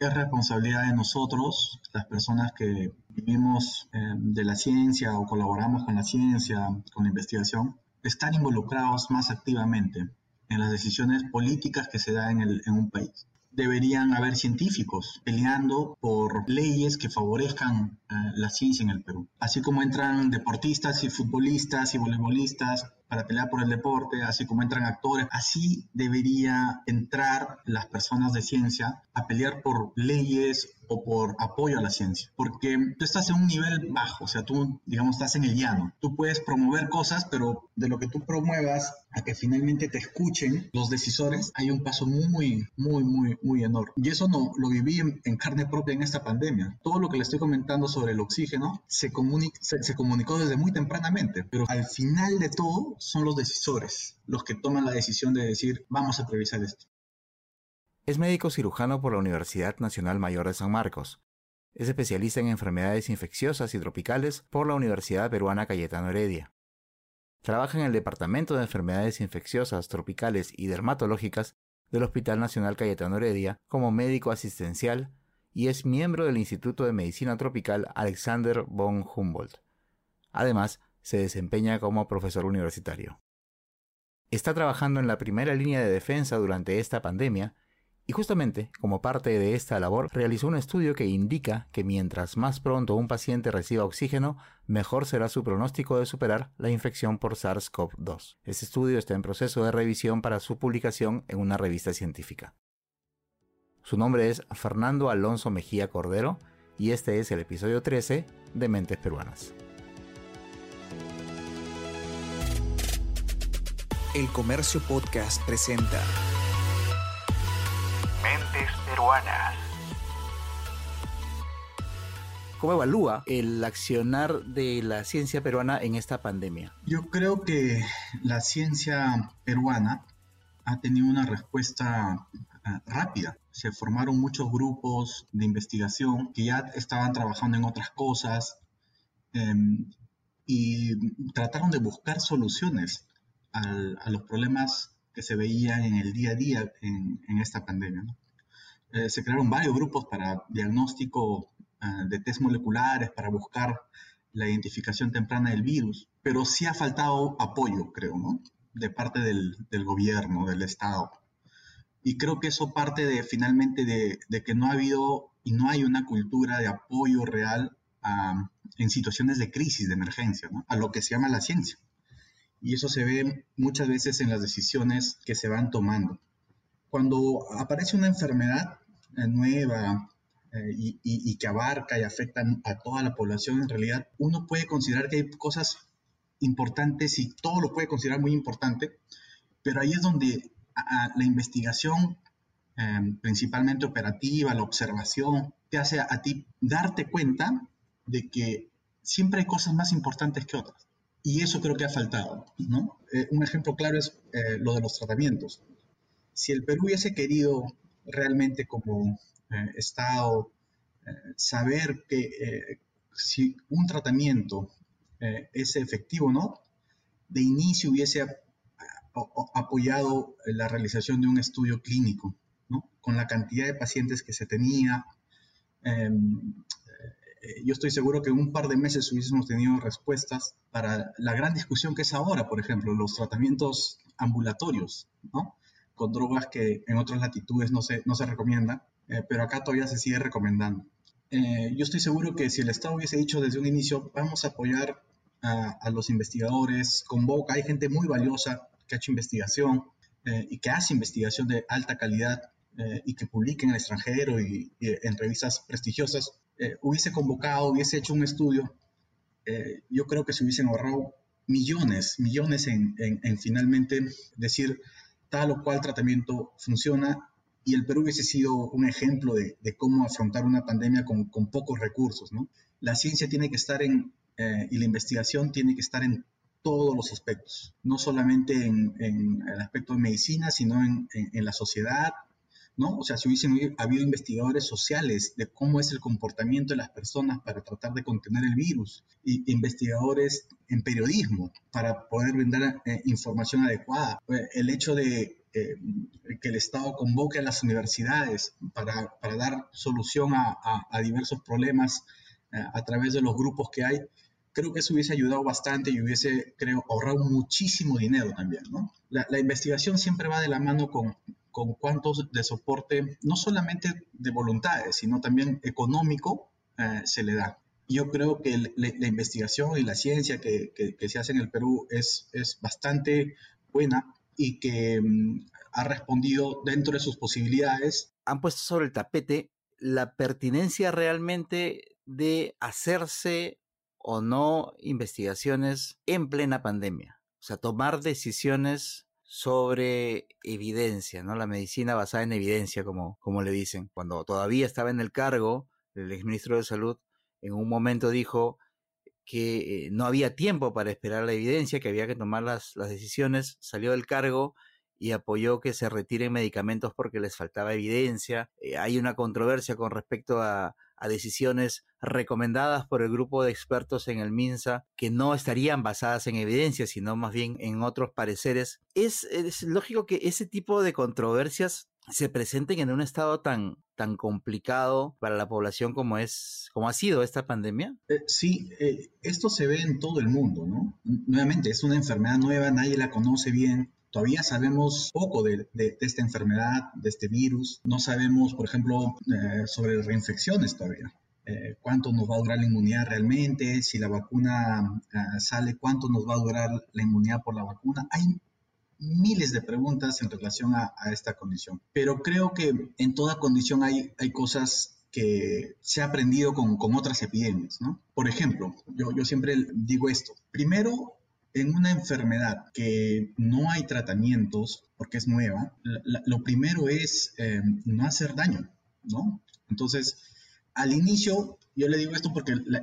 Es responsabilidad de nosotros, las personas que vivimos eh, de la ciencia o colaboramos con la ciencia, con la investigación, estar involucrados más activamente en las decisiones políticas que se dan en, en un país deberían haber científicos peleando por leyes que favorezcan eh, la ciencia en el Perú. Así como entran deportistas y futbolistas y voleibolistas para pelear por el deporte, así como entran actores, así debería entrar las personas de ciencia a pelear por leyes o por apoyo a la ciencia, porque tú estás en un nivel bajo, o sea, tú, digamos, estás en el llano, tú puedes promover cosas, pero de lo que tú promuevas a que finalmente te escuchen los decisores, hay un paso muy, muy, muy, muy enorme. Y eso no lo viví en, carne propia en esta pandemia. Todo lo que le estoy comentando sobre el oxígeno se, se, se comunicó desde muy tempranamente, pero al final de todo son los decisores los que toman la decisión de decir, vamos a previsar esto. Es médico cirujano por la Universidad Nacional Mayor de San Marcos. Es especialista en enfermedades infecciosas y tropicales por la Universidad Peruana Cayetano Heredia. Trabaja en el Departamento de Enfermedades Infecciosas, Tropicales y Dermatológicas del Hospital Nacional Cayetano Heredia como médico asistencial y es miembro del Instituto de Medicina Tropical Alexander von Humboldt. Además, se desempeña como profesor universitario. Está trabajando en la primera línea de defensa durante esta pandemia y justamente, como parte de esta labor, realizó un estudio que indica que mientras más pronto un paciente reciba oxígeno, mejor será su pronóstico de superar la infección por SARS-CoV-2. Este estudio está en proceso de revisión para su publicación en una revista científica. Su nombre es Fernando Alonso Mejía Cordero y este es el episodio 13 de Mentes Peruanas. El Comercio Podcast presenta peruanas. ¿Cómo evalúa el accionar de la ciencia peruana en esta pandemia? Yo creo que la ciencia peruana ha tenido una respuesta ah, rápida. Se formaron muchos grupos de investigación que ya estaban trabajando en otras cosas em, y trataron de buscar soluciones a los problemas que se veían en el día a día en, esta pandemia. Eh, se crearon varios grupos para diagnóstico eh, de test moleculares, para buscar la identificación temprana del virus, pero sí ha faltado apoyo, creo, ¿no? De parte del, gobierno, del Estado. Y creo que eso parte de finalmente de, que no ha habido y no hay una cultura de apoyo real en situaciones de crisis, de emergencia, ¿no? a lo que se llama la ciencia. Y eso se ve muchas veces en las decisiones que se van tomando. Cuando aparece una enfermedad, eh, nueva eh, y, que abarca y afecta a toda la población, en realidad uno puede considerar que hay cosas importantes y todo lo puede considerar muy importante, pero ahí es donde la investigación, em, principalmente operativa, la observación, te hace a, ti darte cuenta de que siempre hay cosas más importantes que otras. Y eso creo que ha faltado, ¿no? Eh, un ejemplo claro es lo de los tratamientos. Si el Perú hubiese querido realmente como eh, Estado eh, saber que eh, si un tratamiento es efectivo o no, de inicio hubiese apoyado la realización de un estudio clínico, ¿no? con la cantidad de pacientes que se tenía. Em, yo estoy seguro que en un par de meses hubiésemos tenido respuestas para la gran discusión que es ahora, por ejemplo, los tratamientos ambulatorios, ¿no? con drogas que en otras latitudes no se, no se recomienda, eh, pero acá todavía se sigue recomendando. Eh, yo estoy seguro que si el Estado hubiese dicho desde un inicio, vamos a apoyar a, los investigadores, convoca, hay gente muy valiosa que ha hecho investigación eh, y que hace investigación de alta calidad y que publica en el extranjero y, en revistas prestigiosas, hubiese convocado, hubiese hecho un estudio, yo creo que se hubiesen ahorrado millones, millones en, en, en finalmente decir, tal o cual tratamiento funciona y el Perú hubiese sido un ejemplo de, cómo afrontar una pandemia con, pocos recursos. ¿no? La ciencia tiene que estar en, eh, y la investigación tiene que estar en todos los aspectos, no solamente en, el aspecto de medicina, sino en, la sociedad, ¿no? O sea, si hubiesen habido investigadores sociales de cómo es el comportamiento de las personas para tratar de contener el virus, y investigadores en periodismo para poder brindar eh, información adecuada. El hecho de eh, que el Estado convoque a las universidades para, para dar solución a, a, diversos problemas eh, a través de los grupos que hay, creo que eso hubiese ayudado bastante y hubiese, creo, ahorrado muchísimo dinero también, la investigación siempre va de la mano con, con cuántos de soporte, no solamente de voluntades, sino también económico, eh, se le da. Yo creo que la investigación y la ciencia que, que, se hace en el Perú es, es bastante buena y que mm, ha respondido dentro de sus posibilidades. Han puesto sobre el tapete la pertinencia realmente de hacerse o no investigaciones en plena pandemia. O sea, tomar decisiones sobre evidencia, ¿no? La medicina basada en evidencia, como, como le dicen. Cuando todavía estaba en el cargo, el exministro de Salud en un momento dijo que eh, no había tiempo para esperar la evidencia, que había que tomar las, las decisiones, salió del cargo y apoyó que se retiren medicamentos porque les faltaba evidencia. Eh, hay una controversia con respecto a, a decisiones recomendadas por el grupo de expertos en el MINSA que no estarían basadas en evidencia, sino más bien en otros pareceres. Es, lógico que ese tipo de controversias se presenten en un estado tan, tan complicado para la población como es, como ha sido esta pandemia? Eh, sí, eh, esto se ve en todo el mundo, ¿no? Nuevamente, es una enfermedad nueva, nadie la conoce bien. Todavía sabemos poco de, esta enfermedad, de este virus. No sabemos, por ejemplo, eh, sobre reinfecciones todavía. Eh, cuánto nos va a durar la inmunidad realmente, si la vacuna eh, sale, cuánto nos va a durar la inmunidad por la vacuna. Hay miles de preguntas en relación a, esta condición, pero creo que en toda condición hay, hay cosas que se ha aprendido con, con otras epidemias, ¿no? Por ejemplo, yo, yo siempre digo esto, primero en una enfermedad que no hay tratamientos porque es nueva, lo primero es eh, no hacer daño, ¿no? Entonces, al inicio, yo le digo esto porque la,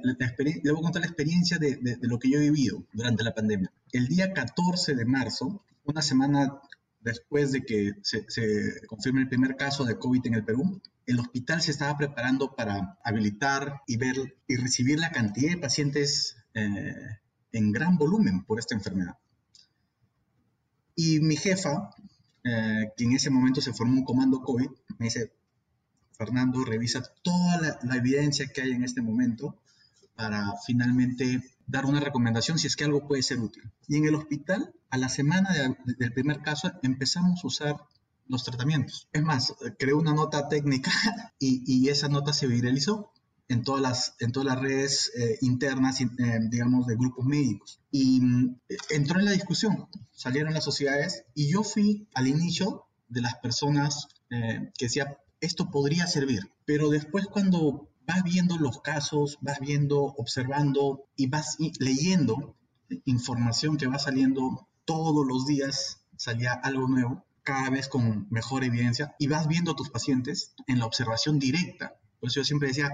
debo contar la experiencia de, lo que yo he vivido durante la pandemia. El día 14 de marzo, una semana después de que se, confirme el primer caso de COVID en el Perú, el hospital se estaba preparando para habilitar y ver y recibir la cantidad de pacientes eh, en gran volumen por esta enfermedad. Y mi jefa, eh, que en ese momento se formó un comando COVID, me dice, Fernando, revisa toda la, evidencia que hay en este momento para finalmente dar una recomendación si es que algo puede ser útil. Y en el hospital, a la semana del primer caso, empezamos a usar los tratamientos. Es más, creé una nota técnica y, y esa nota se viralizó en todas las, en todas las redes eh, internas, eh, digamos, de grupos médicos. Y mm, entró en la discusión, salieron las sociedades y yo fui al inicio de las personas eh, que decía, esto podría servir, pero después cuando vas viendo los casos, vas viendo, observando y vas leyendo información que va saliendo todos los días, salía algo nuevo, cada vez con mejor evidencia, y vas viendo a tus pacientes en la observación directa. Por eso yo siempre decía,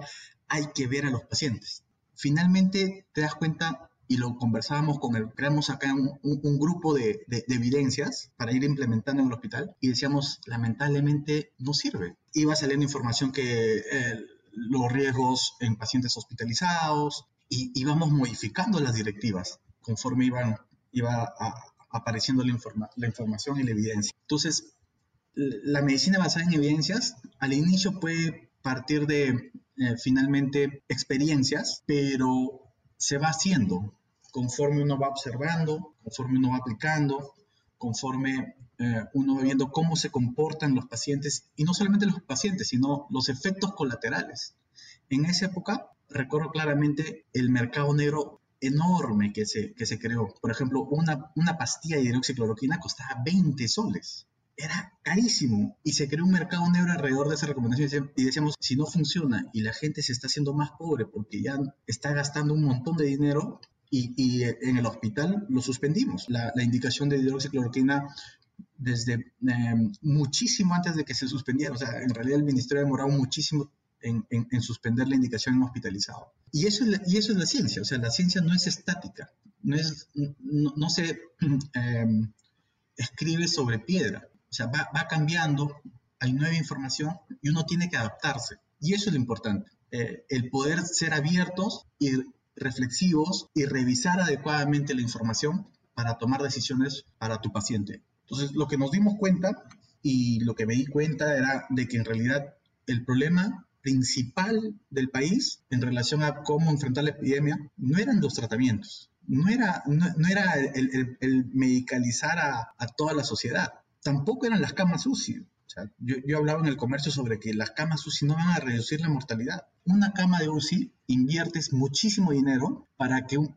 hay que ver a los pacientes. Finalmente te das cuenta, y lo conversábamos con el, creamos acá un, grupo de, evidencias para ir implementando en el hospital y decíamos, lamentablemente no sirve. Iba saliendo información que eh, los riesgos en pacientes hospitalizados y íbamos modificando las directivas conforme iban, iba apareciendo la, la información y la evidencia. Entonces, la medicina basada en evidencias al inicio puede partir de eh, finalmente experiencias, pero se va haciendo conforme uno va observando, conforme uno va aplicando, conforme eh, uno va viendo cómo se comportan los pacientes, y no solamente los pacientes, sino los efectos colaterales. En esa época, recuerdo claramente el mercado negro enorme que se, que se creó. Por ejemplo, una, una pastilla de hidroxicloroquina costaba 20 soles era carísimo y se creó un mercado negro alrededor de esa recomendación y decíamos, si no funciona y la gente se está haciendo más pobre porque ya está gastando un montón de dinero y, en el hospital lo suspendimos. La, indicación de hidroxicloroquina desde em, muchísimo antes de que se suspendiera, o sea, en realidad el ministerio ha demorado muchísimo en, suspender la indicación en hospitalizado. Y eso, es la, y eso es la ciencia, o sea, la ciencia no es estática, no, es, no, se em, escribe sobre piedra o sea, va, cambiando, hay nueva información y uno tiene que adaptarse. Y eso es lo importante, eh, el poder ser abiertos y reflexivos y revisar adecuadamente la información para tomar decisiones para tu paciente. Entonces, lo que nos dimos cuenta y lo que me di cuenta era de que en realidad el problema principal del país en relación a cómo enfrentar la epidemia no eran los tratamientos, no era, no, era el, el, medicalizar a, a, toda la sociedad, tampoco eran las camas UCI. Yo, hablaba en el comercio sobre que las camas UCI no van a reducir la mortalidad. Una cama de UCI inviertes muchísimo dinero para que un,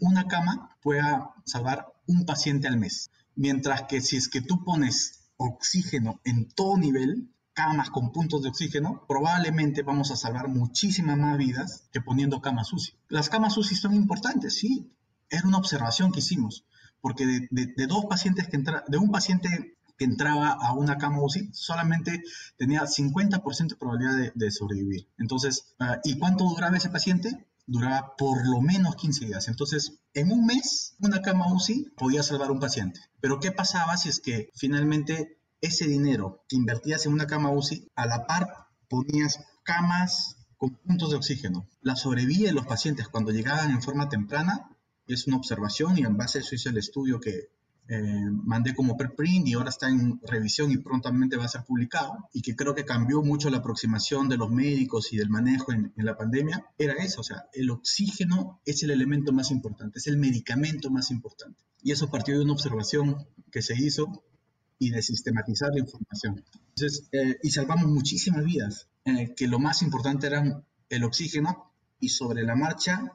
una cama pueda salvar un paciente al mes. Mientras que si es que tú pones oxígeno en todo nivel, camas con puntos de oxígeno, probablemente vamos a salvar muchísimas más vidas que poniendo camas UCI. Las camas UCI son importantes, sí. Era una observación que hicimos, porque de, dos pacientes que entra, de un paciente que entraba a una cama UCI, solamente tenía 50% de probabilidad de, sobrevivir. Entonces, ah, ¿y cuánto duraba ese paciente? duraba por lo menos 15 días. Entonces, en un mes, una cama UCI podía salvar a un paciente. Pero ¿qué pasaba si es que finalmente ese dinero que invertías en una cama UCI, a la par ponías camas con puntos de oxígeno? La sobrevida de los pacientes cuando llegaban en forma temprana es una observación y en base a eso hice el estudio que, eh, mandé como preprint y ahora está en revisión y prontamente va a ser publicado y que creo que cambió mucho la aproximación de los médicos y del manejo en, la pandemia, era eso, o sea, el oxígeno es el elemento más importante, es el medicamento más importante. Y eso partió de una observación que se hizo y de sistematizar la información. Entonces, eh, y salvamos muchísimas vidas, eh, que lo más importante era el oxígeno y sobre la marcha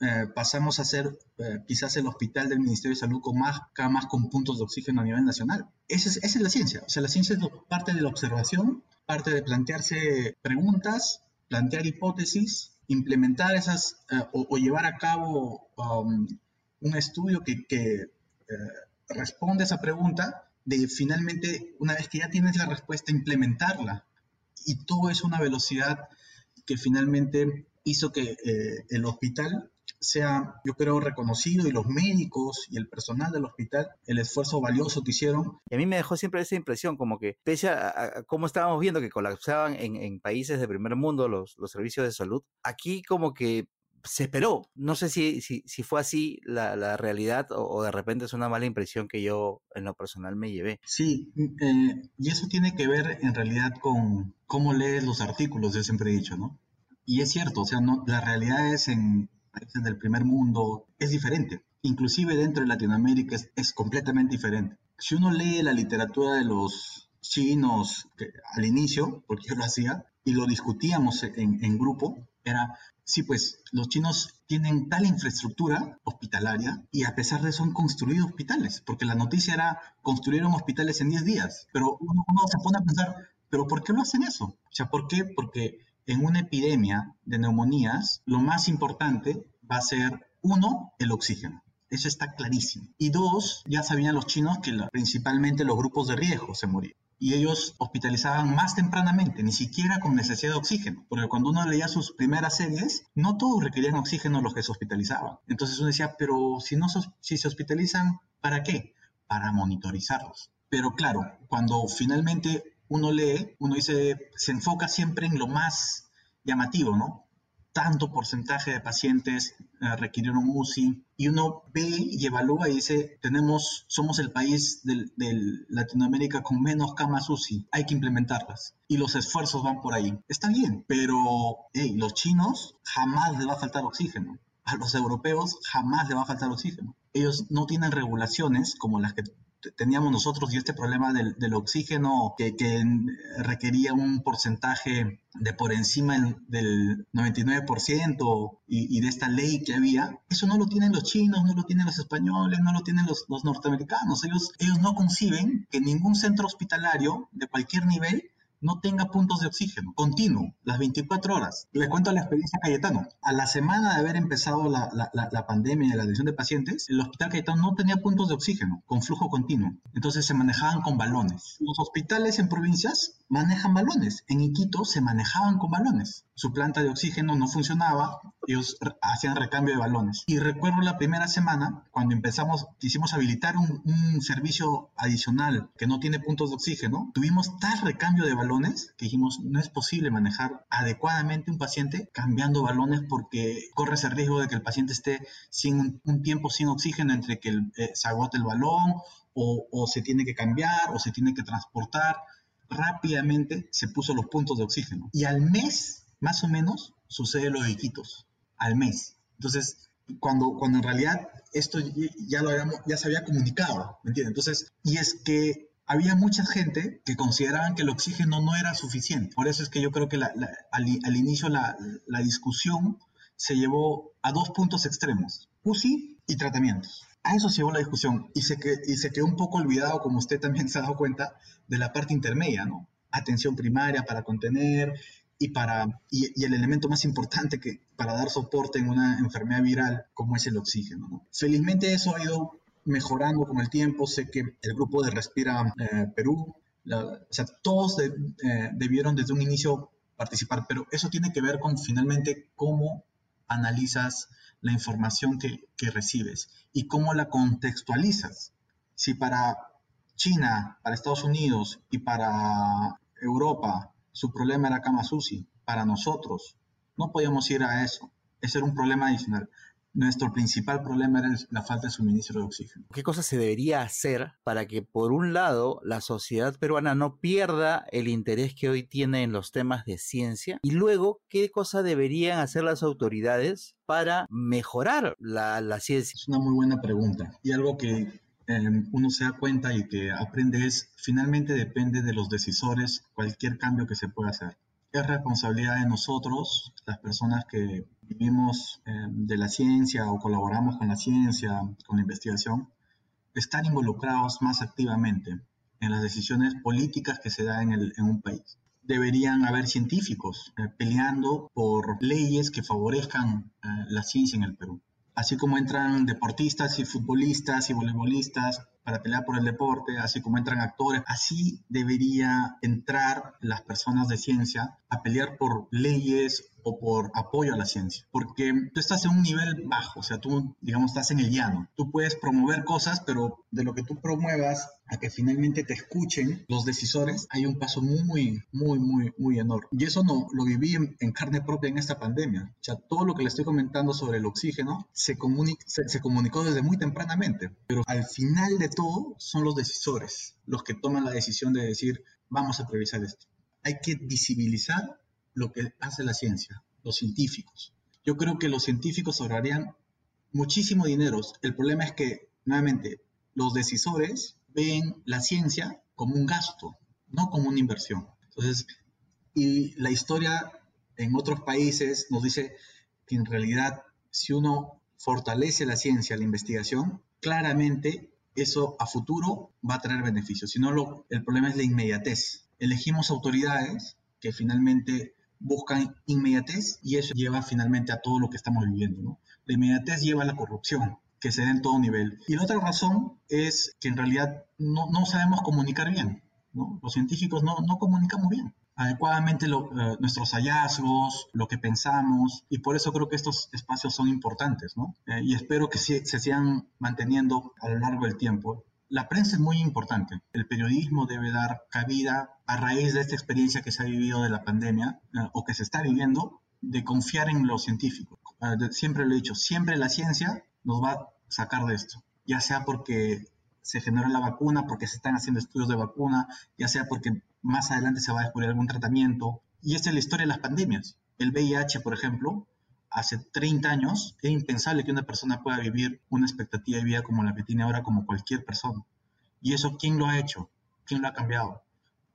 eh, pasamos a ser eh, quizás el hospital del Ministerio de Salud con más camas con puntos de oxígeno a nivel nacional. Esa es, esa es la ciencia. O sea, la ciencia es parte de la observación, parte de plantearse preguntas, plantear hipótesis, implementar esas eh, o, llevar a cabo um, un estudio que, que responde a esa pregunta de finalmente, una vez que ya tienes la respuesta, implementarla. Y todo es una velocidad que finalmente hizo que el hospital sea, yo creo, reconocido y los médicos y el personal del hospital, el esfuerzo valioso que hicieron. Y a mí me dejó siempre esa impresión, como que pese a, cómo estábamos viendo que colapsaban en, países de primer mundo los, los servicios de salud, aquí como que se esperó. No sé si, si, si fue así la, la realidad o, de repente es una mala impresión que yo en lo personal me llevé. Sí, eh, y eso tiene que ver en realidad con cómo lees los artículos, yo siempre he dicho, ¿no? Y es cierto, o sea, no, la realidad es en, países del primer mundo, es diferente. Inclusive dentro de Latinoamérica es, completamente diferente. Si uno lee la literatura de los chinos al inicio, porque yo lo hacía, y lo discutíamos en, grupo, era, sí, pues los chinos tienen tal infraestructura hospitalaria y a pesar de eso han construido hospitales, porque la noticia era construyeron hospitales en 10 días, pero uno, uno, se pone a pensar, pero ¿por qué lo hacen eso? O sea, ¿por qué? Porque en una epidemia de neumonías, lo más importante va a ser, uno, el oxígeno. Eso está clarísimo. Y dos, ya sabían los chinos que principalmente los grupos de riesgo se morían. Y ellos hospitalizaban más tempranamente, ni siquiera con necesidad de oxígeno. Porque cuando uno leía sus primeras series, no todos requerían oxígeno los que se hospitalizaban. Entonces uno decía, pero si, no, si se hospitalizan, ¿para qué? Para monitorizarlos. Pero claro, cuando finalmente uno lee, uno dice, se enfoca siempre en lo más llamativo, ¿no? Tanto porcentaje de pacientes eh, requirieron UCI y uno ve y evalúa y dice, tenemos, somos el país del, Latinoamérica con menos camas UCI, hay que implementarlas y los esfuerzos van por ahí. Está bien, pero hey, los chinos jamás les va a faltar oxígeno. A los europeos jamás les va a faltar oxígeno. Ellos no tienen regulaciones como las que teníamos nosotros y este problema del, oxígeno que, requería un porcentaje de por encima del 99% y, de esta ley que había, eso no lo tienen los chinos, no lo tienen los españoles, no lo tienen los, los norteamericanos. Ellos, ellos no conciben que ningún centro hospitalario de cualquier nivel no tenga puntos de oxígeno continuo, las 24 horas. Les cuento la experiencia Cayetano. A la semana de haber empezado la, la, pandemia y la atención de pacientes, el hospital Cayetano no tenía puntos de oxígeno con flujo continuo. Entonces se manejaban con balones. Los hospitales en provincias manejan balones. En Iquito se manejaban con balones. Su planta de oxígeno no funcionaba, ellos hacían recambio de balones. Y recuerdo la primera semana, cuando empezamos, quisimos habilitar un, un servicio adicional que no tiene puntos de oxígeno, tuvimos tal recambio de balones balones que dijimos no es posible manejar adecuadamente un paciente cambiando balones porque corres el riesgo de que el paciente esté sin un, tiempo sin oxígeno entre que eh, se agote el balón o, o se tiene que cambiar o se tiene que transportar. Rápidamente se puso los puntos de oxígeno y al mes, más o menos, sucede lo de Iquitos, al mes. Entonces, cuando, cuando en realidad esto ya, lo habíamos, ya se había comunicado, ¿me entiendes? Entonces, y es que había mucha gente que consideraban que el oxígeno no era suficiente. Por eso es que yo creo que al, inicio la, discusión se llevó a dos puntos extremos, UCI y tratamientos. A eso se llevó la discusión y se, que, quedó un poco olvidado, como usted también se ha dado cuenta, de la parte intermedia, ¿no? Atención primaria para contener, y, para, y, el elemento más importante que para dar soporte en una enfermedad viral como es el oxígeno. Felizmente eso ha ido mejorando con el tiempo. Sé que el grupo de Respira eh, Perú, o sea, todos eh, debieron desde un inicio participar, pero eso tiene que ver con finalmente cómo analizas la información que, que recibes y cómo la contextualizas. Si para China, para Estados Unidos y para Europa su problema era cama Para nosotros, no podíamos ir a eso. Ese era un problema adicional. Nuestro principal problema era la falta de suministro de oxígeno. ¿Qué cosa se debería hacer para que, por un lado, la sociedad peruana no pierda el interés que hoy tiene en los temas de ciencia? Y luego, ¿qué cosa deberían hacer las autoridades para mejorar la, la ciencia? Es una muy buena pregunta y algo que Em, uno se da cuenta y que aprende es, finalmente depende de los decisores cualquier cambio que se pueda hacer. Es responsabilidad de nosotros, las personas que vivimos em, de la ciencia o colaboramos con la ciencia, con la investigación, estar involucrados más activamente en las decisiones políticas que se dan en, en un país. Deberían haber científicos eh, peleando por leyes que favorezcan eh, la ciencia en el Perú así como entran deportistas y futbolistas y voleibolistas para pelear por el deporte, así como entran actores, así debería entrar las personas de ciencia a pelear por leyes o por apoyo a la ciencia, porque tú estás en un nivel bajo, o sea, tú, digamos, estás en el llano. Tú puedes promover cosas, pero de lo que tú promuevas a que finalmente te escuchen los decisores, hay un paso muy, muy, muy, muy enorme. Y eso no lo viví en, carne propia en esta pandemia. O sea, todo lo que le estoy comentando sobre el oxígeno se, se, se comunicó desde muy tempranamente, pero al final de todo son los decisores los que toman la decisión de decir, vamos a priorizar esto. Hay que visibilizar lo que hace la ciencia, los científicos. Yo creo que los científicos ahorrarían muchísimo dinero. El problema es que, nuevamente, los decisores ven la ciencia como un gasto, no como una inversión. Entonces, y la historia en otros países nos dice que en realidad si uno fortalece la ciencia, la investigación, claramente eso a futuro va a traer beneficios. Si no, lo, el problema es la inmediatez. Elegimos autoridades que finalmente buscan inmediatez y eso lleva finalmente a todo lo que estamos viviendo. ¿no? La inmediatez lleva a la corrupción, que se da en todo nivel. Y la otra razón es que en realidad no, no sabemos comunicar bien. ¿no? Los científicos no, no comunicamos bien adecuadamente eh, nuestros hallazgos, lo que pensamos, y por eso creo que estos espacios son importantes, ¿no? Eh, y espero que se sigan manteniendo a lo largo del tiempo. La prensa es muy importante. El periodismo debe dar cabida a raíz de esta experiencia que se ha vivido de la pandemia eh, o que se está viviendo, de confiar en los científicos. siempre lo he dicho, siempre la ciencia nos va a sacar de esto, ya sea porque se generó la vacuna, porque se están haciendo estudios de vacuna, ya sea porque más adelante se va a descubrir algún tratamiento. Y esta es la historia de las pandemias. El VIH, por ejemplo, hace 30 años era impensable que una persona pueda vivir una expectativa de vida como la que tiene ahora como cualquier persona. ¿Y eso quién lo ha hecho? ¿Quién lo ha cambiado?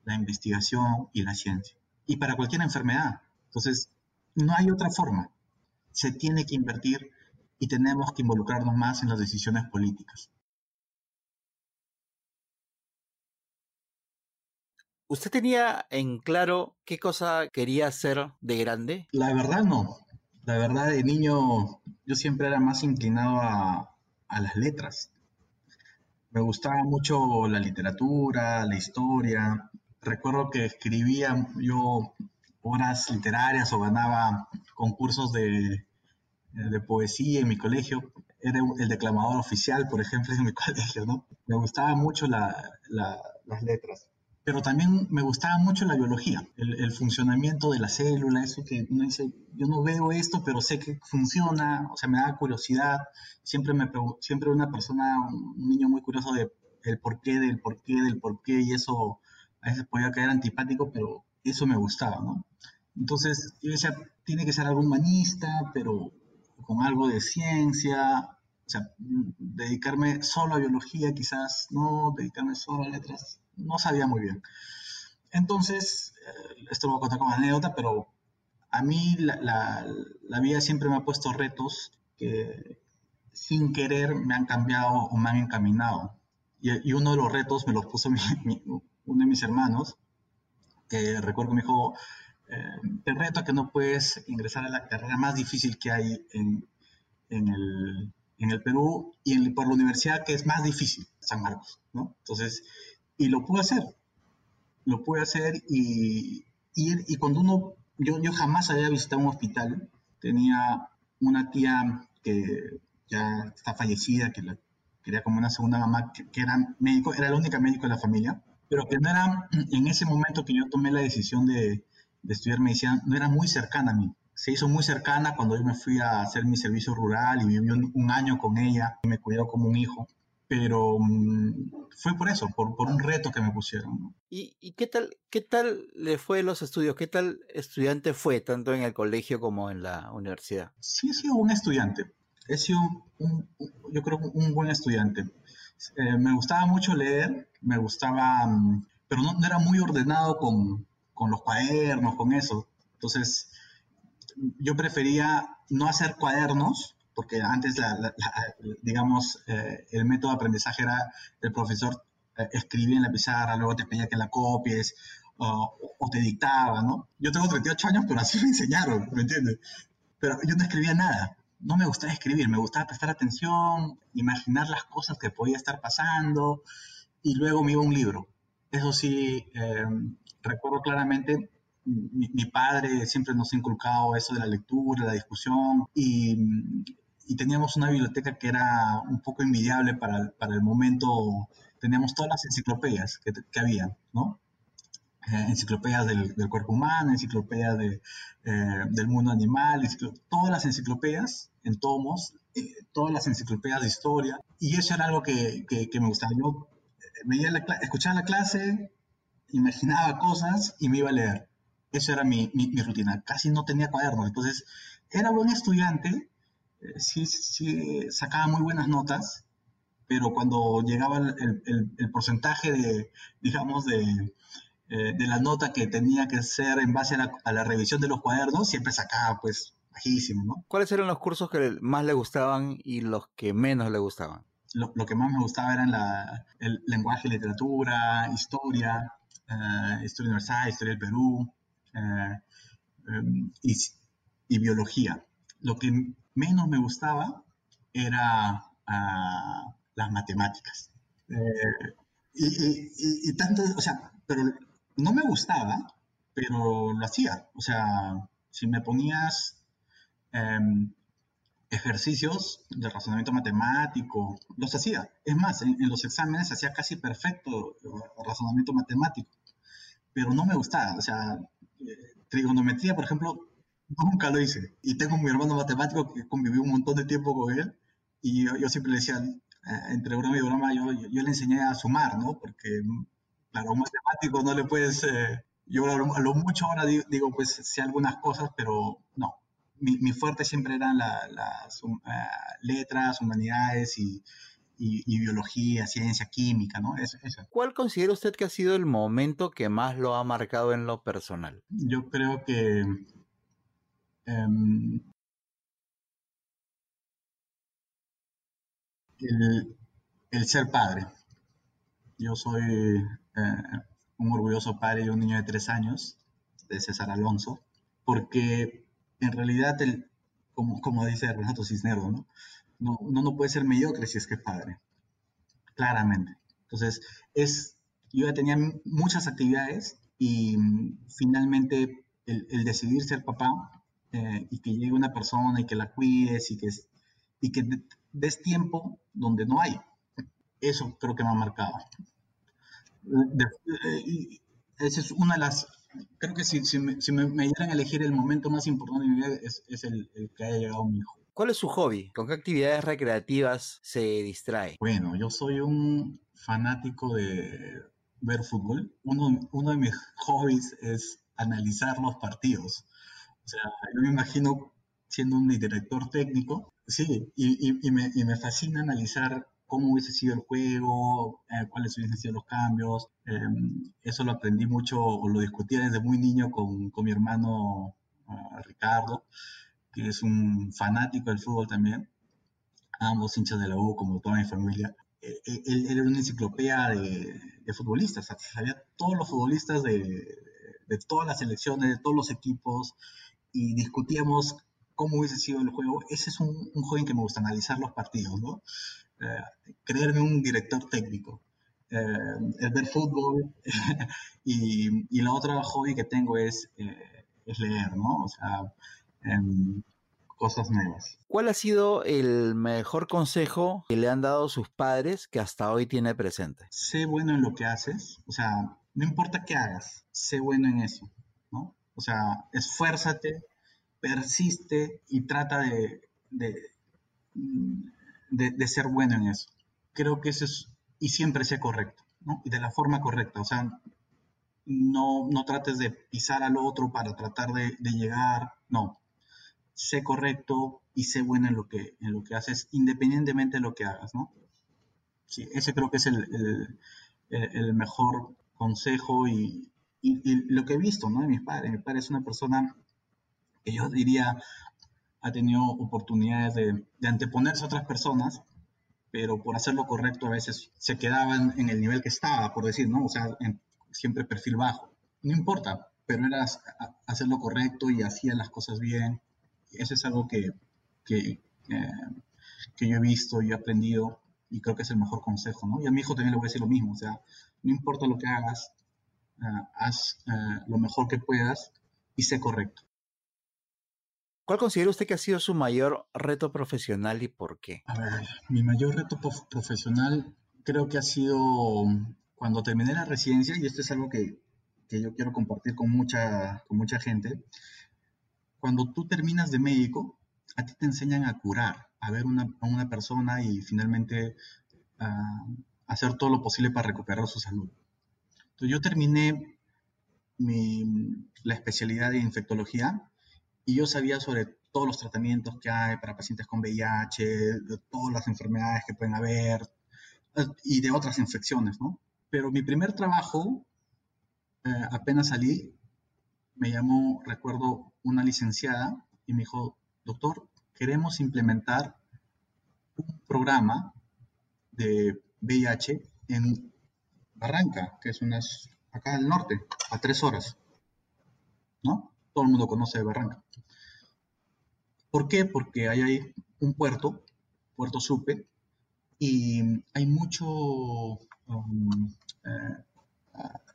La investigación y la ciencia. Y para cualquier enfermedad. Entonces, no hay otra forma. Se tiene que invertir y tenemos que involucrarnos más en las decisiones políticas. ¿Usted tenía en claro qué cosa quería hacer de grande? La verdad no. La verdad de niño yo siempre era más inclinado a, las letras. Me gustaba mucho la literatura, la historia. Recuerdo que escribía yo obras literarias o ganaba concursos de, poesía en mi colegio. Era el declamador oficial, por ejemplo, en mi colegio, ¿no? Me gustaban mucho las letras pero también me gustaba mucho la biología, el, funcionamiento de la célula, eso que uno dice, yo no veo esto, pero sé que funciona, o sea, me da curiosidad. Siempre me siempre una persona, un niño muy curioso de el porqué, del porqué, del porqué, y eso a veces podía caer antipático, pero eso me gustaba, ¿no? Entonces, yo decía, tiene que ser algo humanista, pero con algo de ciencia, o sea, dedicarme solo a biología, quizás no, dedicarme solo a letras, no sabía muy bien. Entonces, eh, esto lo voy a contar como anécdota, pero a mí la, vida siempre me ha puesto retos que sin querer me han cambiado o me han encaminado. Y, uno de los retos me los puso uno de mis hermanos, que recuerdo que me dijo, eh, que no puedes ingresar a la carrera más difícil que hay en, el, Perú y por la universidad que es más difícil, San Marcos, ¿no? Entonces, y lo pude hacer. Lo pude hacer y, y, cuando uno, yo, yo jamás había visitado un hospital, tenía una tía que ya está fallecida, que la quería como una segunda mamá, que, era médico, era la única médico de la familia, pero que no era, en ese momento que yo tomé la decisión de, de estudiar medicina, no era muy cercana a mí. Se hizo muy cercana cuando yo me fui a hacer mi servicio rural y viví un, un año con ella, y me cuidó como un hijo pero mm, fue por eso, por, por, un reto que me pusieron. ¿Y, ¿Y, qué, tal, qué tal le fue los estudios? ¿Qué tal estudiante fue, tanto en el colegio como en la universidad? Sí, he sido un estudiante. He sido, un, yo creo, un buen estudiante. Eh, me gustaba mucho leer, me gustaba, mm, pero no, no era muy ordenado con, con los cuadernos, con eso. Entonces, yo prefería no hacer cuadernos, porque antes, digamos, eh, el método de aprendizaje era el profesor eh, escribía en la pizarra, luego te pedía que la copies o, te dictaba, ¿no? Yo tengo 38 años, pero así me enseñaron, ¿me entiendes? Pero yo no escribía nada. No me gustaba escribir, me gustaba prestar atención, imaginar las cosas que podía estar pasando y luego me iba un libro. Eso sí, eh, recuerdo claramente mi, padre siempre nos ha inculcado eso de la lectura, la discusión, y, teníamos una biblioteca que era un poco envidiable para, para el momento. Teníamos todas las enciclopedias que, que había, ¿no? Eh, enciclopedias del, cuerpo humano, enciclopedias eh, del mundo animal, todas las enciclopedias en tomos, todas las enciclopedias de historia, y eso era algo que, me gustaba. La, escuchaba la clase, imaginaba cosas y me iba a leer. Eso era mi, mi, rutina. Casi no tenía cuadernos, entonces era buen estudiante, eh, sí, sí sacaba muy buenas notas, pero cuando llegaba el, el, porcentaje de, digamos, de, eh, de, la nota que tenía que ser en base a la, a la, revisión de los cuadernos, siempre sacaba, pues, bajísimo, ¿no? ¿Cuáles eran los cursos que más le gustaban y los que menos le gustaban? Lo, lo que más me gustaba eran la, el lenguaje, literatura, historia, uh, historia universal, historia del Perú uh, um, y, y biología. Lo que menos me gustaba era uh, las matemáticas. Eh, y, y, y, tanto, o sea, pero no me gustaba, pero lo hacía. O sea, si me ponías eh, ejercicios de razonamiento matemático, los hacía. Es más, en, en los exámenes hacía casi perfecto razonamiento matemático, pero no me gustaba. O sea, eh, trigonometría, por ejemplo, Nunca lo hice. Y tengo mi hermano matemático que convivió un montón de tiempo con él. Y yo, siempre le decía, eh, entre broma y broma, yo, yo, le enseñé a sumar, ¿no? Porque, claro, un matemático no le puedes... Eh, yo a lo, mucho ahora digo, pues sé algunas cosas, pero no. Mi, mi fuerte siempre eran las uh, letras, humanidades y, y, biología, ciencia, química, ¿no? Eso, eso. ¿Cuál considera usted que ha sido el momento que más lo ha marcado en lo personal? Yo creo que Em, el, ser padre. Yo soy eh, un orgulloso padre de un niño de tres años, de César Alonso, porque en realidad, el, como, como dice Renato Cisneros, ¿no? No, uno no puede ser mediocre si es que es padre, claramente. Entonces, es, yo ya tenía muchas actividades y mm, finalmente el, decidir ser papá eh, y que llegue una persona y que la cuides y que, y que des tiempo donde no hay. Eso creo que me ha marcado. esa es una de las creo que si, si, me, si me, dieran a elegir el momento más importante de mi vida es, es el, el, que haya llegado mi hijo. ¿Cuál es su hobby? ¿Con qué actividades recreativas se distrae? Bueno, yo soy un fanático de ver fútbol. Uno, uno de mis hobbies es analizar los partidos. O sea, yo me imagino siendo un director técnico, sí, y, y, y, me, y me fascina analizar cómo hubiese sido el juego, eh, cuáles hubiesen sido los cambios. Eh, eso lo aprendí mucho o lo discutía desde muy niño con, con mi hermano uh, Ricardo, que es un fanático del fútbol también. Ambos hinchas de la U, como toda mi familia. Eh, él, él, era una enciclopedia de, de futbolistas, sabía todos los futbolistas de, de todas las selecciones, de todos los equipos, y discutíamos cómo hubiese sido el juego. Ese es un, un joven que me gusta analizar los partidos, ¿no? Eh, creerme un director técnico, eh, el ver fútbol y, y, la otra hobby que tengo es, eh, es leer, ¿no? O sea, em, cosas nuevas. ¿Cuál ha sido el mejor consejo que le han dado sus padres que hasta hoy tiene presente? Sé bueno en lo que haces, o sea, no importa qué hagas, sé bueno en eso, ¿no? O sea, esfuérzate, persiste y trata de, de, de, ser bueno en eso. Creo que eso es, y siempre sea correcto, ¿no? Y de la forma correcta, o sea, no, no trates de pisar al otro para tratar de, llegar, no. Sé correcto y sé bueno en lo que, en lo que haces, independientemente de lo que hagas, ¿no? Sí, ese creo que es el, el, el mejor consejo y, y, y, lo que he visto, ¿no? De mis padres. Mi padre es una persona que yo diría ha tenido oportunidades de, de, anteponerse a otras personas, pero por hacer lo correcto a veces se quedaban en el nivel que estaba, por decir, ¿no? O sea, en, siempre perfil bajo. No importa, pero era hacer lo correcto y hacía las cosas bien. Eso es algo que, que, eh, que yo he visto y he aprendido y creo que es el mejor consejo, ¿no? Y a mi hijo también le voy a decir lo mismo, o sea, no importa lo que hagas, uh, haz uh, lo mejor que puedas y sé correcto. ¿Cuál considera usted que ha sido su mayor reto profesional y por qué? A ver, mi mayor reto profesional creo que ha sido cuando terminé la residencia, y esto es algo que, que yo quiero compartir con mucha, con mucha gente. Cuando tú terminas de médico, a ti te enseñan a curar, a ver una, a una persona y finalmente uh, hacer todo lo posible para recuperar su salud. Entonces yo terminé mi, la especialidad de infectología y yo sabía sobre todos los tratamientos que hay para pacientes con VIH, de todas las enfermedades que pueden haber eh, y de otras infecciones, ¿no? Pero mi primer trabajo, eh, apenas salí, me llamó, recuerdo, una licenciada y me dijo, doctor, queremos implementar un programa de VIH en Barranca, que es unas, acá al norte, a tres horas, ¿no? Todo el mundo conoce Barranca. ¿Por qué? Porque hay un puerto, Puerto Supe, y hay mucho, um, eh,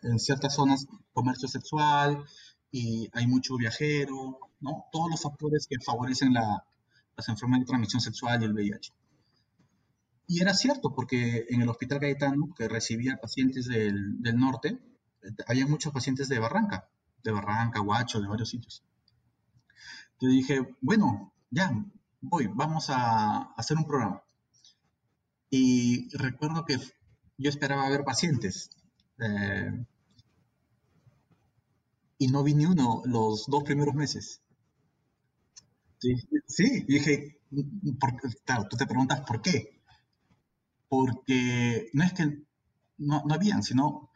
en ciertas zonas, comercio sexual, y hay mucho viajero, ¿no? Todos los factores que favorecen la, las enfermedades de transmisión sexual y el VIH. Y era cierto, porque en el Hospital Cayetano, que recibía pacientes del, del norte, había muchos pacientes de Barranca, de Barranca, Huacho, de varios sitios. Entonces dije, bueno, ya, voy, vamos a hacer un programa. Y recuerdo que yo esperaba ver pacientes. Eh, y no vi ni uno los dos primeros meses. Sí, sí dije, porque, claro, tú te preguntas por qué. Porque no es que no, no habían, sino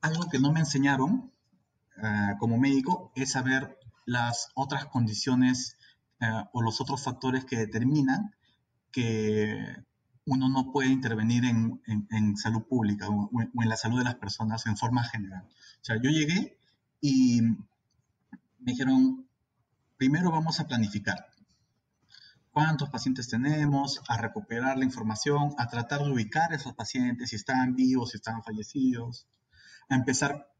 algo que no me enseñaron uh, como médico es saber las otras condiciones uh, o los otros factores que determinan que uno no puede intervenir en, en, en salud pública o, o, en la salud de las personas en forma general. O sea, yo llegué y me dijeron, primero vamos a planificar cuántos pacientes tenemos, a recuperar la información, a tratar de ubicar a esos pacientes, si estaban vivos, si estaban fallecidos, a empezar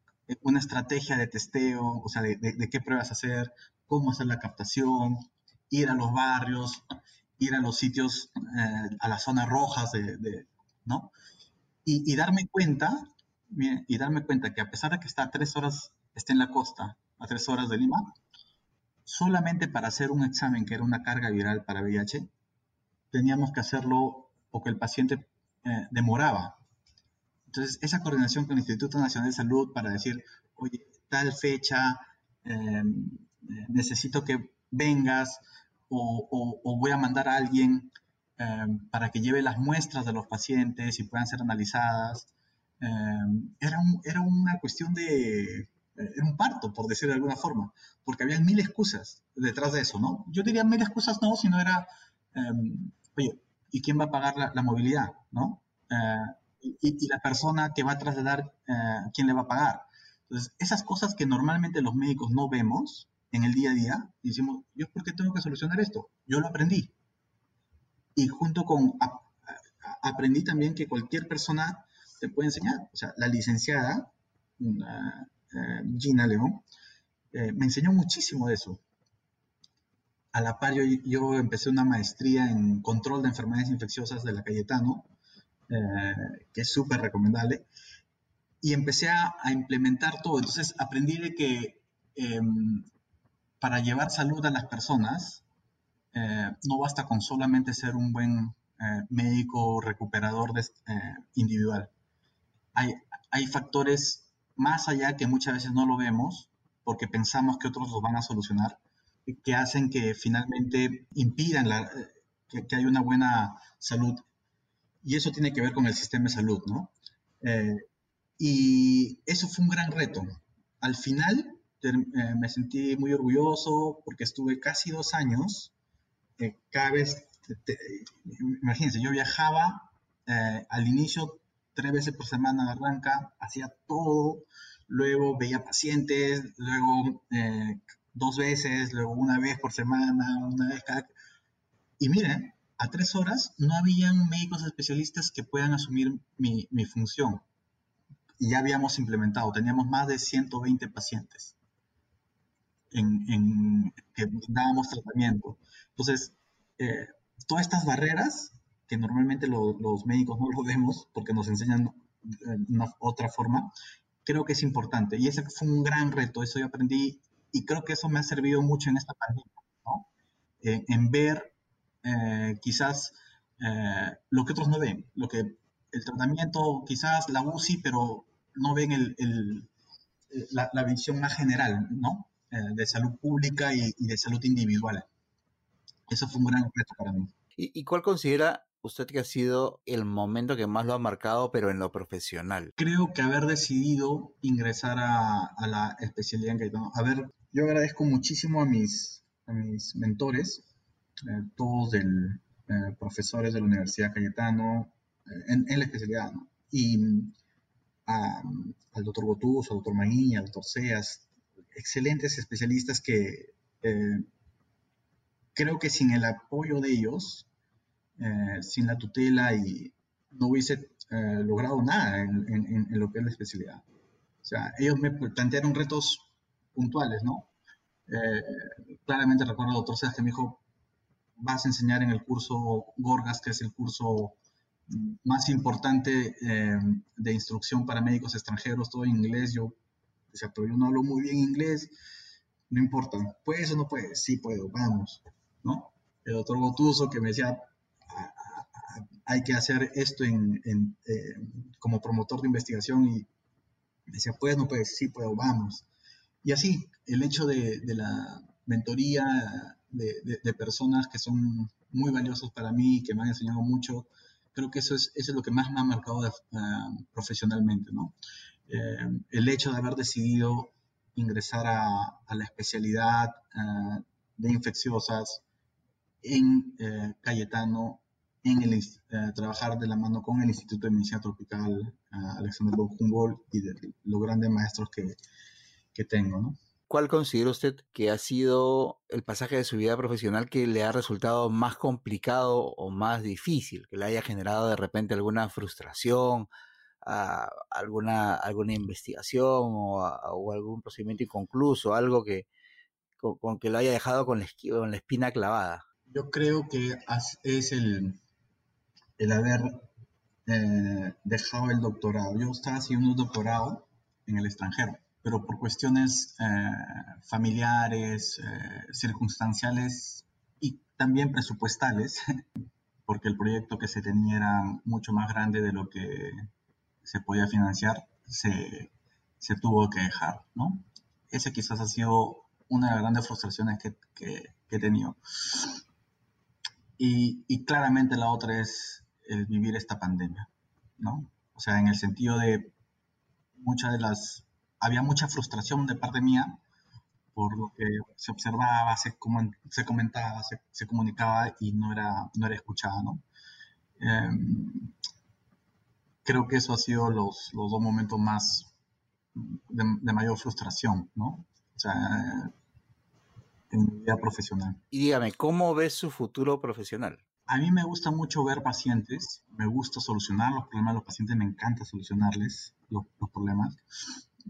una estrategia de testeo, o sea, de, qué pruebas hacer, cómo hacer la captación, ir a los barrios, ir a los sitios, eh, a las zonas rojas, ¿no? y, darme cuenta, y darme cuenta que a pesar de que está a tres horas, esté en la costa, a tres horas de Lima, solamente para hacer un examen que era una carga viral para VIH, teníamos que hacerlo porque el paciente eh, demoraba. Entonces, esa coordinación con el Instituto Nacional de Salud para decir, oye, tal fecha, em, eh, necesito que vengas o, voy a mandar a alguien em, para que lleve las muestras de los pacientes y puedan ser analizadas. Em, era, era una cuestión de, era un parto, por decir de alguna forma, porque había mil excusas detrás de eso, ¿no? Yo diría mil excusas no, sino era, oye, ¿y quién va a pagar la, movilidad, no? Eh, y, la persona que va a trasladar, eh, ¿quién le va a pagar? Entonces, esas cosas que normalmente los médicos no vemos en el día a día, decimos, ¿yo por qué tengo que solucionar esto? Yo lo aprendí. Y junto con, aprendí también que cualquier persona te puede enseñar. O sea, la licenciada, eh, Gina León, me enseñó muchísimo de eso a la par yo, empecé una maestría en control de enfermedades infecciosas de la Cayetano, eh, que es súper recomendable, y empecé a, implementar todo. Entonces aprendí de que em, para llevar salud a las personas, eh, no basta con solamente ser un buen eh, médico recuperador individual. Hay, hay factores más allá que muchas veces no lo vemos porque pensamos que otros los van a solucionar que hacen que finalmente impidan que, que, haya una buena salud. Y eso tiene que ver con el sistema de salud, ¿no? Eh, y eso fue un gran reto. Al final eh, me sentí muy orgulloso porque estuve casi dos años, eh, cada vez, imagínense, yo viajaba al inicio tres veces por semana a Arranca, hacía todo, luego veía pacientes, luego dos veces, luego una vez por semana, una vez cada... Y miren, a tres horas no habían médicos especialistas que puedan asumir mi, mi función. Y ya habíamos implementado, teníamos más de 120 pacientes en, en que dábamos tratamiento. Entonces, eh, todas estas barreras, que normalmente los médicos no lo vemos porque nos enseñan una, otra forma, creo que es importante. Y ese fue un gran reto, eso yo aprendí y creo que eso me ha servido mucho en esta pandemia, ¿no? Eh, en ver eh, quizás eh, lo que otros no ven, lo que el tratamiento, quizás la UCI, pero no ven el, el, la, la, visión más general, ¿no? de salud pública y, y, de salud individual. Eso fue un gran reto para mí. ¿Y, y cuál considera usted que ha sido el momento que más lo ha marcado, pero en lo profesional? Creo que haber decidido ingresar a, a la especialidad en Cayetano, haber yo agradezco muchísimo a mis, a mis mentores, eh, todos del, eh, profesores de la Universidad Cayetano, eh, en, en, la especialidad, ¿no? Y al doctor Gotuz, al doctor Maíña, al doctor Seas, excelentes especialistas que creo que sin el apoyo de ellos, sin la tutela, y no hubiese logrado nada en, en, en, lo que es la especialidad. O sea, ellos me plantearon retos puntuales, ¿no? Eh, claramente recuerdo al doctor Seas que me dijo, vas a enseñar en el curso Gorgas, que es el curso más importante eh, de instrucción para médicos extranjeros, todo en inglés. Yo decía, pero yo no hablo muy bien inglés, no importa, ¿puedes o no puedes? Sí puedo, vamos, ¿no? El doctor Gotuso que me decía, hay que hacer esto en, eh, como promotor de investigación y me decía, ¿puedes o no puedes? Sí puedo, vamos. Y así, el hecho de, la mentoría de, personas que son muy valiosos para mí, que me han enseñado mucho, creo que eso es, eso es lo que más me ha marcado ah, profesionalmente, ¿no? Eh, el hecho de haber decidido ingresar a, la especialidad ah, de infecciosas en eh, Cayetano, en el, eh, trabajar de la mano con el Instituto de Medicina Tropical ah, Alexander von Humboldt y de los grandes maestros que, que tengo, ¿no? ¿Cuál considera usted que ha sido el pasaje de su vida profesional que le ha resultado más complicado o más difícil, que le haya generado de repente alguna frustración, ah, alguna, alguna investigación o, algún procedimiento inconcluso, algo que con, que lo haya dejado con la, con la, espina clavada? Yo creo que es el, el haber eh, dejado el doctorado. Yo estaba haciendo un doctorado en el extranjero, pero por cuestiones eh, familiares, eh, circunstanciales y también presupuestales, porque el proyecto que se tenía era mucho más grande de lo que se podía financiar, se, se tuvo que dejar, ¿no? Ese quizás ha sido una de las grandes frustraciones que, que, he tenido. Y, y, claramente la otra es el vivir esta pandemia, ¿no? O sea, en el sentido de muchas de las... Había mucha frustración de parte mía por lo que se observaba, se, se comentaba, se, se, comunicaba y no era, no era escuchada, ¿no? Eh, creo que eso ha sido los, los dos momentos más de, de, mayor frustración, ¿no? O sea, en mi vida profesional. Y dígame, ¿cómo ves su futuro profesional? A mí me gusta mucho ver pacientes, me gusta solucionar los problemas de los pacientes, me encanta solucionarles los, los problemas.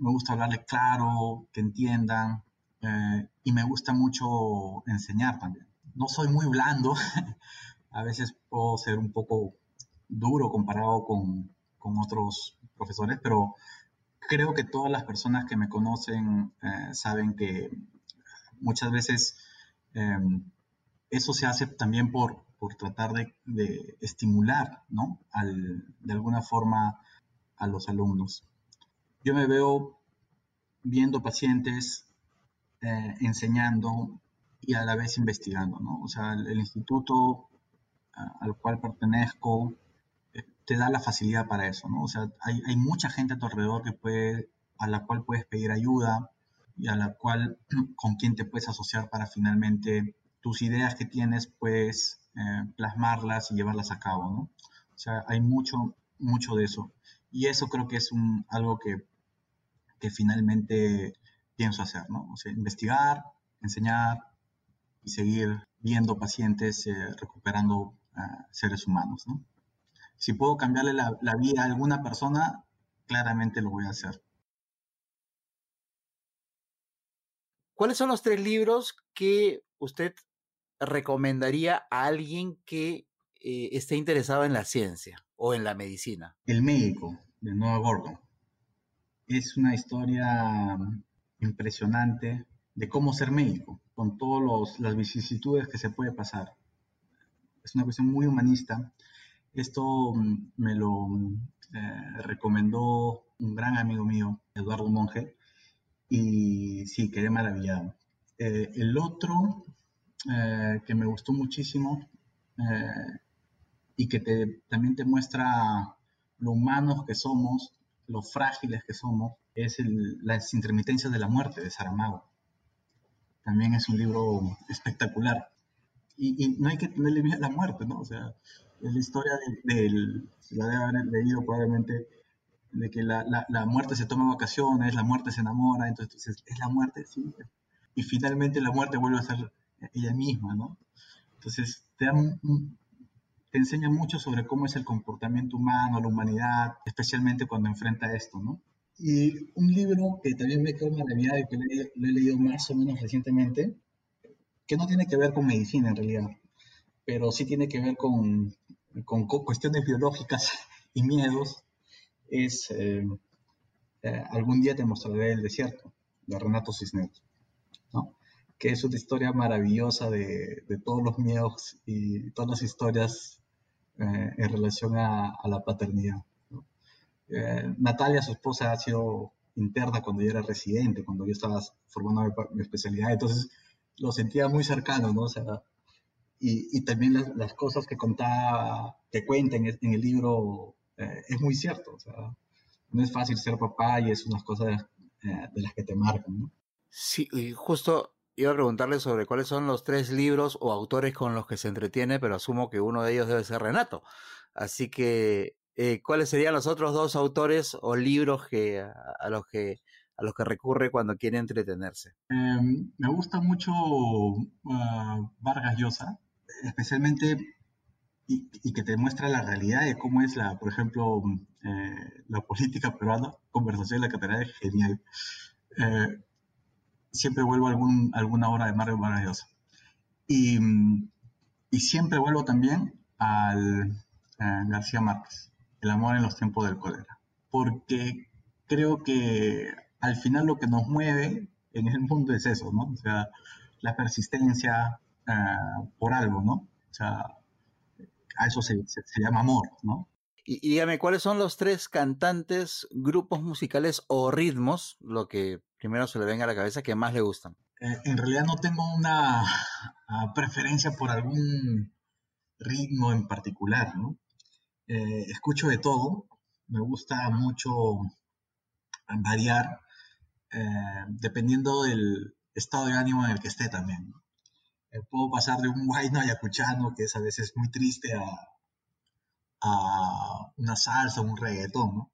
Me gusta hablarles claro, que entiendan, eh, y me gusta mucho enseñar también. No soy muy blando, a veces puedo ser un poco duro comparado con, con otros profesores, pero creo que todas las personas que me conocen eh, saben que muchas veces eh, eso se hace también por, por tratar de, de estimular, ¿no? Al, de alguna forma a los alumnos. Yo me veo viendo pacientes, eh, enseñando y a la vez investigando, ¿no? O sea, el, instituto al cual pertenezco te da la facilidad para eso, ¿no? O sea, hay, hay, mucha gente a tu alrededor que puede, a la cual puedes pedir ayuda y a la cual, con quien te puedes asociar para finalmente tus ideas que tienes, puedes eh, plasmarlas y llevarlas a cabo, ¿no? O sea, hay mucho, mucho de eso. Y eso creo que es un, algo que, finalmente pienso hacer, ¿no? O sea, investigar, enseñar y seguir viendo pacientes eh, recuperando seres humanos, ¿no? si puedo cambiarle la, la, vida a alguna persona, claramente lo voy a hacer. ¿Cuáles son los tres libros que usted recomendaría a alguien que eh, esté interesado en la ciencia o en la medicina? El médico, de Noah Gordon. Es una historia impresionante de cómo ser médico, con todas las vicisitudes que se puede pasar. Es una cuestión muy humanista esto mm, me lo eh, recomendó un gran amigo mío, Eduardo Monge, y sí, quedé maravillado. Eh, el otro eh, que me gustó muchísimo eh, y que te, también te muestra lo humanos que somos, lo frágiles que somos, es el, Las intermitencias de la muerte de Saramago. También es un libro espectacular. Y, y no hay que tenerle miedo a la muerte, ¿no? O sea, es la historia del, la debe haber leído probablemente, de que la, la, la, muerte se toma vacaciones, la muerte se enamora, entonces es la muerte, sí. Y finalmente la muerte vuelve a ser ella misma, ¿no? Entonces te, da un, te enseña mucho sobre cómo es el comportamiento humano, la humanidad, especialmente cuando enfrenta esto, ¿no? Y un libro que también me quedó maravillado y que lo he leído más o menos recientemente, que no tiene que ver con medicina en realidad, pero sí tiene que ver con, con cuestiones biológicas y miedos, es eh, eh, Algún día te mostraré el desierto, de Renato Cisneros, ¿no? que es una historia maravillosa de, de, todos los miedos y todas las historias eh, en relación a, a la paternidad. ¿no? Eh, Natalia, su esposa, ha sido interna cuando yo era residente, cuando yo estaba formando mi, mi especialidad, entonces lo sentía muy cercano, ¿no? O sea, y, y también las, las, cosas que contaba, que cuenta en en el libro, eh, es muy cierto. O sea, no es fácil ser papá y es unas cosas eh, de las que te marcan, ¿no? Sí, justo iba a preguntarle sobre cuáles son los tres libros o autores con los que se entretiene, pero asumo que uno de ellos debe ser Renato. Así que, eh, ¿cuáles serían los otros dos autores o libros que, a, los que recurre cuando quiere entretenerse? Eh, me gusta mucho uh, Vargas Llosa, especialmente y, y, que te muestra la realidad de cómo es la, por ejemplo, eh, la política peruana, conversación en la catedral es genial. Eh, siempre vuelvo a alguna obra de Mario Vargas. Y, y, siempre vuelvo también al García Márquez. El amor en los tiempos del cólera. Porque creo que al final lo que nos mueve en el mundo es eso, ¿no? O sea, la persistencia uh, por algo, ¿no? O sea, a eso se, se llama amor, ¿no? Y, dígame, ¿cuáles son los tres cantantes, grupos musicales o ritmos, lo que primero se le venga a la cabeza, que más le gustan? Eh, en realidad no tengo una uh, preferencia por algún ritmo en particular, ¿no? Eh, escucho de todo, me gusta mucho variar, eh, dependiendo del estado de ánimo en el que esté también. Puedo pasar de un guayno ayacuchano, que es a veces muy triste, a, a una salsa, un reggaetón, ¿no?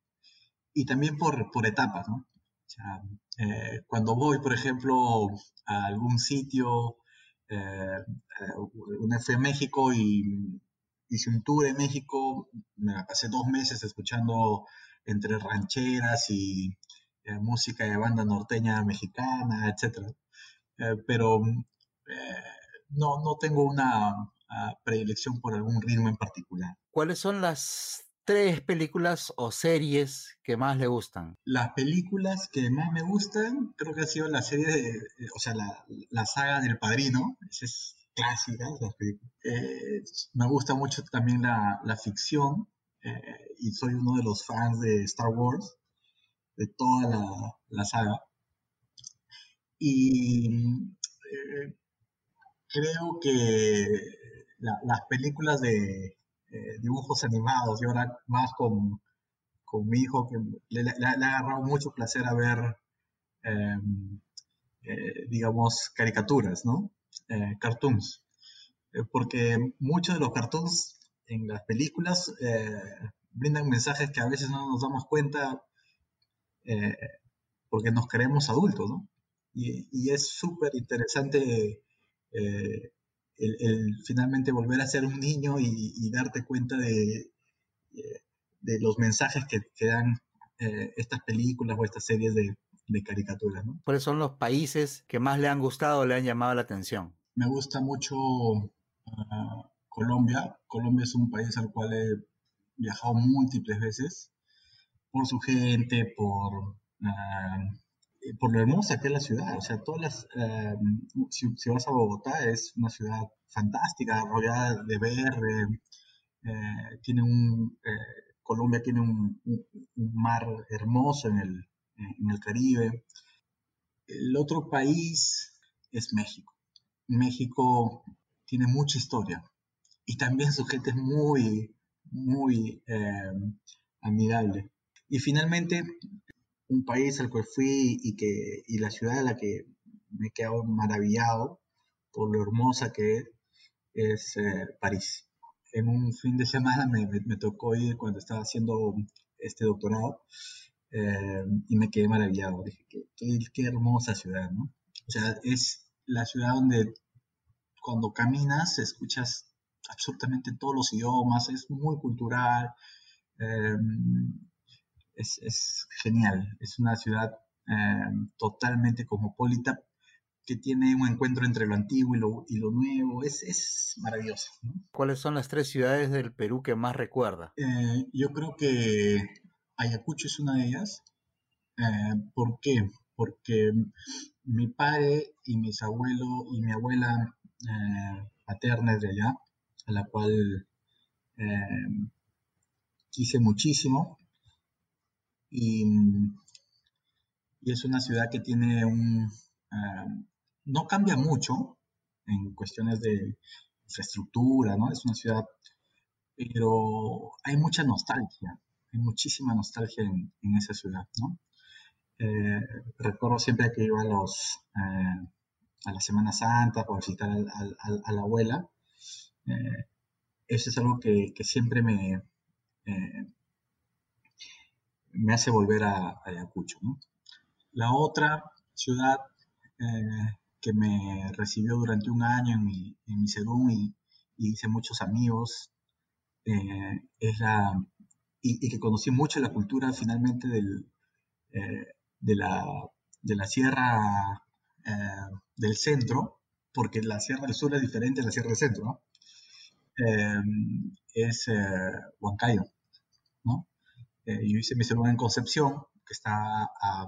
Y también por, por etapas, ¿no? O sea, eh, cuando voy, por ejemplo, a algún sitio, eh, una fui a México y hice un tour en México, me la pasé dos meses escuchando entre rancheras y eh, música de banda norteña mexicana, etc. Eh, pero eh, no, no tengo una uh, predilección por algún ritmo en particular. ¿Cuáles son las tres películas o series que más le gustan? Las películas que más me gustan, creo que ha sido la serie de, o sea, la, la saga del Padrino, esa es clásica, las películas. Eh, me gusta mucho también la, la ficción eh, y soy uno de los fans de Star Wars, de toda la, la saga. Y eh, creo que la, las películas de eh, dibujos animados y ahora más con, con mi hijo que le, ha agarrado mucho placer a ver, em, eh, digamos, caricaturas, ¿no? Eh, cartoons. porque muchos de los cartoons en las películas brindan mensajes que a veces no nos damos cuenta porque nos creemos adultos, ¿no? Y, y es súper interesante el, el, finalmente volver a ser un niño y, y darte cuenta de, de, los mensajes que, que dan eh, estas películas o estas series de, de caricaturas, ¿no? ¿Cuáles son los países que más le han gustado o le han llamado la atención? Me gusta mucho uh, Colombia. Colombia es un país al cual he viajado múltiples veces por su gente, por, uh, por lo hermosa que es la ciudad. O sea, todas las, uh, si, vas a Bogotá, es una ciudad fantástica, rodeada de verde, eh, tiene un, eh, Colombia tiene un, mar hermoso en el, en el Caribe. El otro país es México. México tiene mucha historia y también su gente es muy, muy eh, amigable. Y finalmente, un país al cual fui y, que, y la ciudad a la que me he quedado maravillado por lo hermosa que es, es eh, París. En un fin de semana me, me, tocó ir cuando estaba haciendo este doctorado eh, y me quedé maravillado. Dije, qué, qué, qué, hermosa ciudad, ¿no? O sea, es la ciudad donde cuando caminas escuchas absolutamente todos los idiomas, es muy cultural. Eh, es, es genial. Es una ciudad eh, totalmente cosmopolita que tiene un encuentro entre lo antiguo y lo, y lo nuevo. Es, es maravilloso. ¿no? ¿Cuáles son las tres ciudades del Perú que más recuerda? Eh, yo creo que Ayacucho es una de ellas. Eh, ¿Por qué? Porque mi padre y mis abuelos y mi abuela eh, paterna es de allá, a la cual eh, quise muchísimo y, y, es una ciudad que tiene un... Uh, no cambia mucho en cuestiones de infraestructura, ¿no? Es una ciudad, pero hay mucha nostalgia, hay muchísima nostalgia en, en esa ciudad, ¿no? Eh, recuerdo siempre que iba a los... Eh, a la Semana Santa para visitar a la abuela. Eh, eso es algo que, que siempre me, me hace volver a, Ayacucho. ¿no? La otra ciudad eh, que me recibió durante un año en mi, en y, hice muchos amigos eh, es la y, que conocí mucho la cultura finalmente del, eh, de, la, de la sierra eh, del centro, porque la sierra del sur es diferente a la sierra del centro, ¿no? Es Huancayo ¿no? Eh, yo hice mi celular en Concepción, que está a,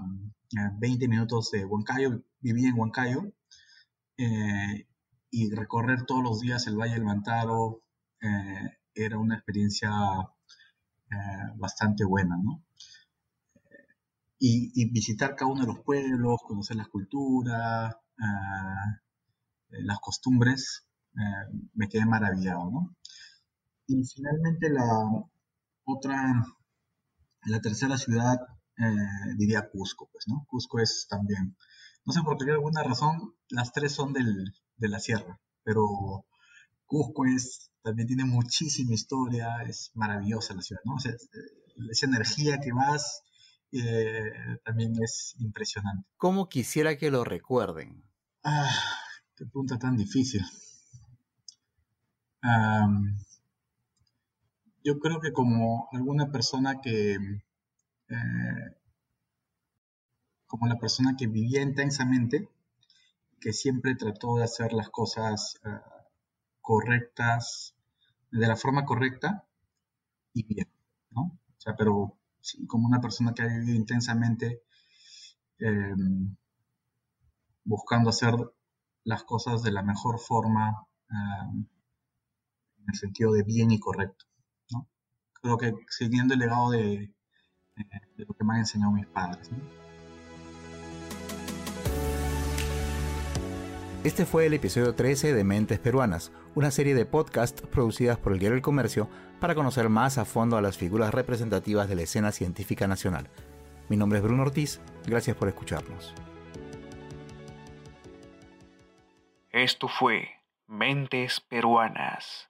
20 minutos de Huancayo, vivía en Huancayo, eh, y recorrer todos los días el Valle del Mantaro eh, era una experiencia bastante buena, ¿no? Y, y, visitar cada uno de los pueblos, conocer las culturas, las costumbres, me quedé maravillado, ¿no? Y finalmente la otra la tercera ciudad eh, diría Cusco, pues, ¿no? Cusco es también, no sé por qué alguna razón, las tres son del, de la sierra, pero Cusco es, también tiene muchísima historia, es maravillosa la ciudad, ¿no? esa energía que vas eh, también es impresionante. ¿Cómo quisiera que lo recuerden? Ah, qué pregunta tan difícil. Yo creo que como alguna persona que, eh, como la persona que vivía intensamente, que siempre trató de hacer las cosas eh, correctas, de la forma correcta y bien, ¿no? O sea, pero como una persona que ha vivido intensamente em, buscando hacer las cosas de la mejor forma, em, en el sentido de bien y correcto creo que siguiendo el legado de, lo que me han enseñado mis padres. Este fue el episodio 13 de Mentes Peruanas, una serie de podcasts producidas por el Diario El Comercio para conocer más a fondo a las figuras representativas de la escena científica nacional. Mi nombre es Bruno Ortiz, gracias por escucharnos. Esto fue Mentes Peruanas.